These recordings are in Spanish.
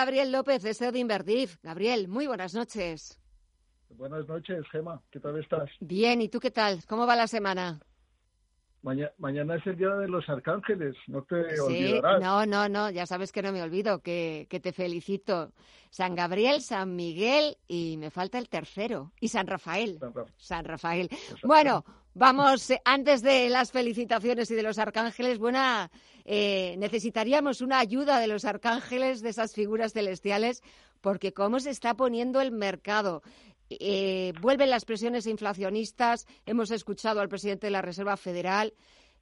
Gabriel López, deseo de Inverdif. Gabriel, muy buenas noches. Buenas noches, Gema. ¿Qué tal estás? Bien, ¿y tú qué tal? ¿Cómo va la semana? mañana es el día de los arcángeles, no te sí, olvidarás. No, no, no, ya sabes que no me olvido, que, que, te felicito. San Gabriel, San Miguel y me falta el tercero. Y San Rafael. San, Rafael. San Rafael. Bueno, vamos, eh, antes de las felicitaciones y de los arcángeles, buena, eh, necesitaríamos una ayuda de los arcángeles, de esas figuras celestiales, porque cómo se está poniendo el mercado. Eh, vuelven las presiones inflacionistas, hemos escuchado al presidente de la Reserva Federal,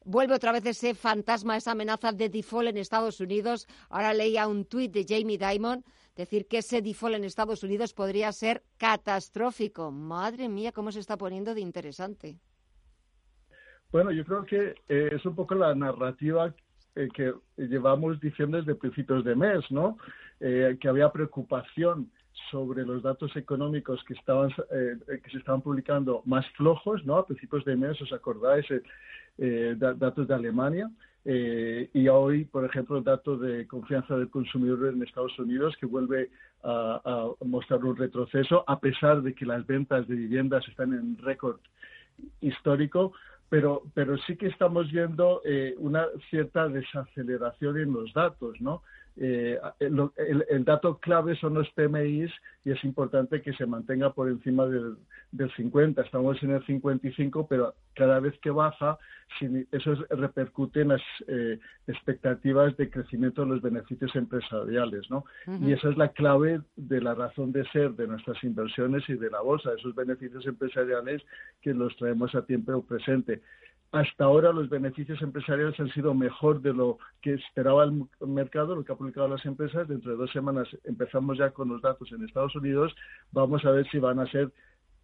vuelve otra vez ese fantasma, esa amenaza de default en Estados Unidos. Ahora leía un tuit de Jamie Dimon decir que ese default en Estados Unidos podría ser catastrófico. Madre mía, cómo se está poniendo de interesante. Bueno, yo creo que eh, es un poco la narrativa eh, que llevamos diciendo desde principios de mes, ¿no? Eh, que había preocupación sobre los datos económicos que estaban eh, que se estaban publicando más flojos, ¿no? A principios de mes, ¿os acordáis? Eh, datos de Alemania. Eh, y hoy, por ejemplo, el dato de confianza del consumidor en Estados Unidos que vuelve a mostrar un retroceso, a pesar de que las ventas de viviendas están en récord histórico, pero, pero sí que estamos viendo eh, una cierta desaceleración en los datos, ¿no? Eh, el, el, dato clave son los PMIs y es importante que se mantenga por encima del, del 50. Estamos en el 55, pero cada vez que baja, eso repercute en las eh, expectativas de crecimiento de los beneficios empresariales, ¿no? Y esa es la clave de la razón de ser de nuestras inversiones y de la bolsa, esos beneficios empresariales que los traemos a tiempo presente hasta ahora los beneficios empresariales han sido mejor de lo que esperaba el mercado, lo que ha publicado las empresas. Dentro de dos semanas empezamos ya con los datos en Estados Unidos. Vamos a ver si van a ser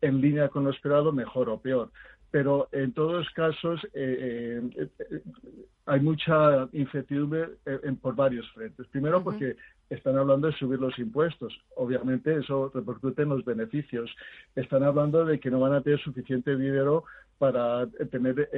en línea con lo esperado, mejor o peor. Pero en todos los casos eh, eh, eh, hay mucha incertidumbre por varios frentes. Primero, porque están hablando de subir los impuestos. Obviamente eso repercute en los beneficios. Están hablando de que no van a tener suficiente dinero para tener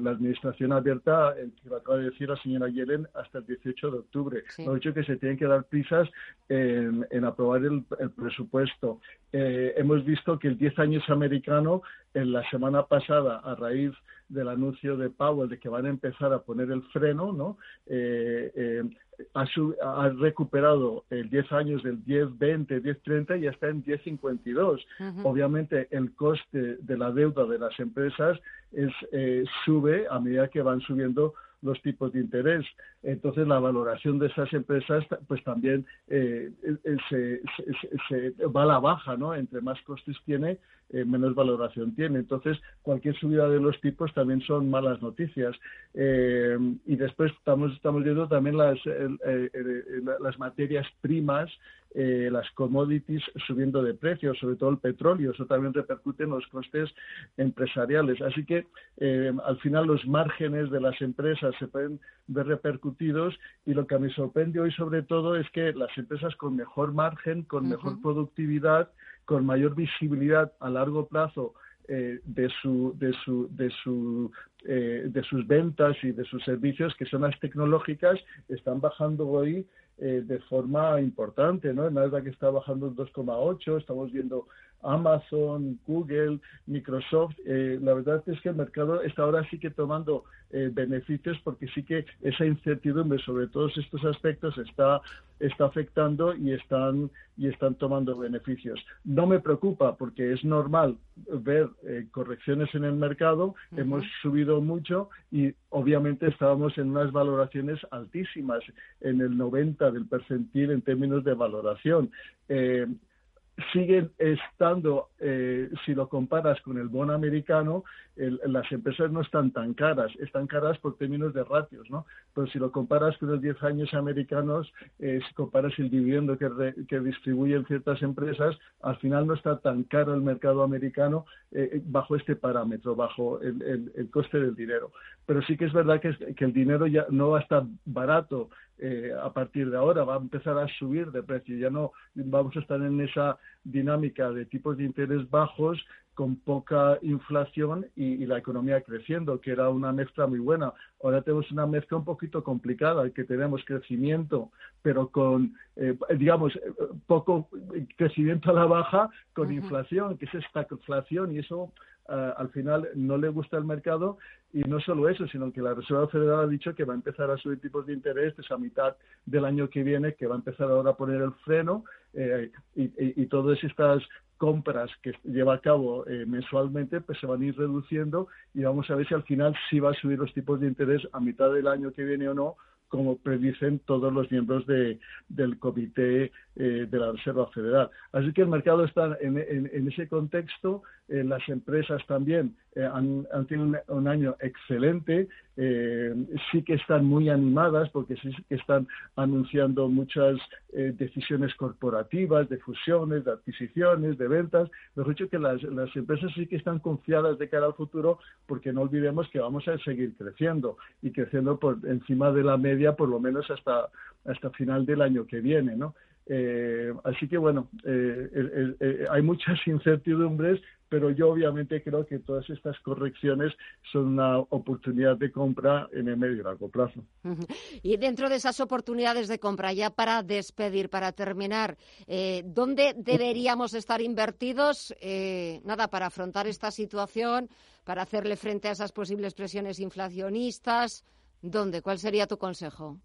la administración abierta, el que lo acaba de decir la señora Yellen, hasta el 18 de octubre. Sí. Lo dicho que se tienen que dar prisas en, en aprobar el, el presupuesto. Eh, hemos visto que el 10 años americano, en la semana pasada, a raíz del anuncio de Powell de que van a empezar a poner el freno, ¿no? Eh, eh, ha, ha, recuperado el 10 años del 10-20, 10-30 y ya está en 10-52. Uh -huh. Obviamente el coste de la deuda de las empresas es, eh, sube a medida que van subiendo los tipos de interés. Entonces, la valoración de esas empresas, pues también eh, se, se, se, va a la baja, ¿no? Entre más costes tiene, eh, menos valoración tiene. Entonces, cualquier subida de los tipos también son malas noticias. Eh, y después estamos, estamos viendo también las, eh, las materias primas eh, las commodities subiendo de precios, sobre todo el petróleo. Eso también repercute en los costes empresariales. Así que eh, al final los márgenes de las empresas se pueden ver repercutidos y lo que mí sorprende hoy sobre todo es que las empresas con mejor margen, con uh -huh. mejor productividad, con mayor visibilidad a largo plazo eh, de, su, de, su, de, su, eh, de sus ventas y de sus servicios, que son las tecnológicas, están bajando hoy eh, de forma importante, ¿no? Nada que está bajando un 2,8, estamos viendo Amazon, Google, Microsoft. Eh, la verdad es que el mercado está ahora sí que tomando eh, beneficios porque sí que esa incertidumbre sobre todos estos aspectos está, está afectando y están, y están tomando beneficios. No me preocupa porque es normal ver eh, correcciones en el mercado. Uh -huh. Hemos subido mucho y obviamente estábamos en unas valoraciones altísimas, en el 90 del percentil en términos de valoración. Eh, siguen estando, eh, si lo comparas con el bono americano, el, las empresas no están tan caras, están caras por términos de ratios, ¿no? Pero si lo comparas con los 10 años americanos, eh, si comparas el dividendo que, re, que, distribuyen ciertas empresas, al final no está tan caro el mercado americano eh, bajo este parámetro, bajo el, el, el, coste del dinero. Pero sí que es verdad que, que el dinero ya no va a estar barato eh, a partir de ahora, va a empezar a subir de precio. Ya no vamos a estar en esa dinámica de tipos de interés bajos con poca inflación y, la economía creciendo, que era una mezcla muy buena. Ahora tenemos una mezcla un poquito complicada, que tenemos crecimiento, pero con, eh, digamos, poco crecimiento a la baja, con inflación, que es esta inflación, y eso eh, al final no le gusta el mercado y no solo eso, sino que la Reserva Federal ha dicho que va a empezar a subir tipos de interés esa mitad del año que viene, que va a empezar ahora a poner el freno eh, y, todas estas compras que lleva a cabo eh, mensualmente pues se van a ir reduciendo y vamos a ver si al final sí va a subir los tipos de interés a mitad del año que viene o no como predicen todos los miembros de, del Comité eh, de la Reserva Federal. Así que el mercado está en, en ese contexto eh, las empresas también eh, han, tenido un, año excelente, eh, sí que están muy animadas porque sí que están anunciando muchas decisiones corporativas, de fusiones, de adquisiciones, de ventas. Mejor dicho, que las, las empresas sí que están confiadas de cara al futuro porque no olvidemos que vamos a seguir creciendo y creciendo por encima de la media por lo menos hasta, hasta final del año que viene, ¿no? Eh, así que bueno, eh, eh, hay muchas incertidumbres, pero yo obviamente creo que todas estas correcciones son una oportunidad de compra en el medio y largo plazo. Y dentro de esas oportunidades de compra, ya para despedir, para terminar, ¿dónde deberíamos estar invertidos? nada, para afrontar esta situación, para hacerle frente a esas posibles presiones inflacionistas. ¿Dónde? ¿Cuál sería tu consejo?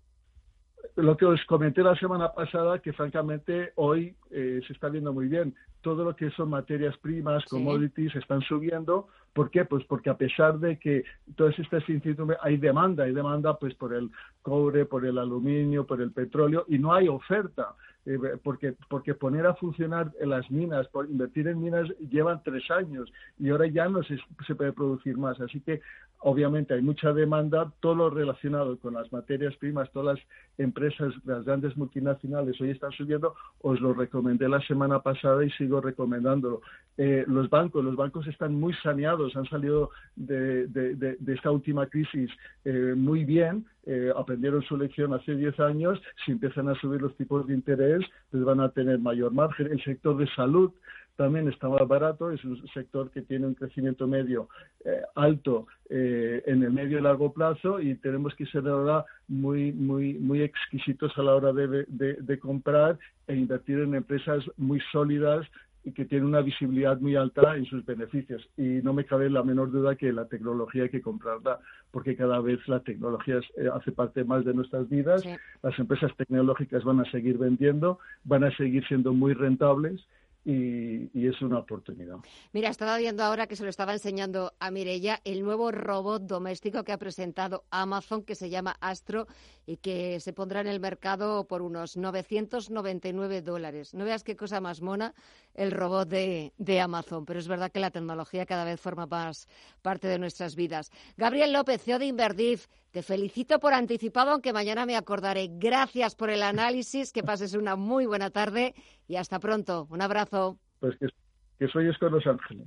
Lo que os comenté la semana pasada, que francamente hoy eh, se está viendo muy bien. Todo lo que son materias primas, commodities, están subiendo. ¿Por qué? Pues porque a pesar de que todas estas incertidumbres, hay demanda, hay demanda pues por el cobre, por el aluminio, por el petróleo, y no hay oferta. Eh, porque, porque poner a funcionar las minas, por invertir en minas llevan tres años y ahora ya no se, se puede producir más. Así que obviamente hay mucha demanda, todo lo relacionado con las materias primas, todas las empresas, las grandes multinacionales hoy están subiendo, os lo recomendé la semana pasada y sigo recomendándolo. Eh, los bancos, los bancos están muy saneados, han salido de, esta última crisis eh, muy bien, eh, aprendieron su lección hace 10 años, si empiezan a subir los tipos de interés, pues van a tener mayor margen. El sector de salud también está más barato, es un sector que tiene un crecimiento medio eh, alto eh, en el medio y largo plazo y tenemos que ser ahora muy, muy, muy exquisitos a la hora de, de comprar e invertir en empresas muy sólidas y que tiene una visibilidad muy alta en sus beneficios. Y no me cabe la menor duda que la tecnología hay que comprarla porque cada vez la tecnología eh, hace parte más de nuestras vidas. Las empresas tecnológicas van a seguir vendiendo, van a seguir siendo muy rentables y, es una oportunidad. Mira, estaba viendo ahora que se lo estaba enseñando a Mirella el nuevo robot doméstico que ha presentado Amazon que se llama Astro y que se pondrá en el mercado por unos 999 dólares. No veas qué cosa más mona el robot de, Amazon, pero es verdad que la tecnología cada vez forma más parte de nuestras vidas. Gabriel López, CEO de Inverdif, te felicito por anticipado, aunque mañana me acordaré. Gracias por el análisis, que pases una muy buena tarde y hasta pronto. Un abrazo. Pues que, que soy con Los Ángeles.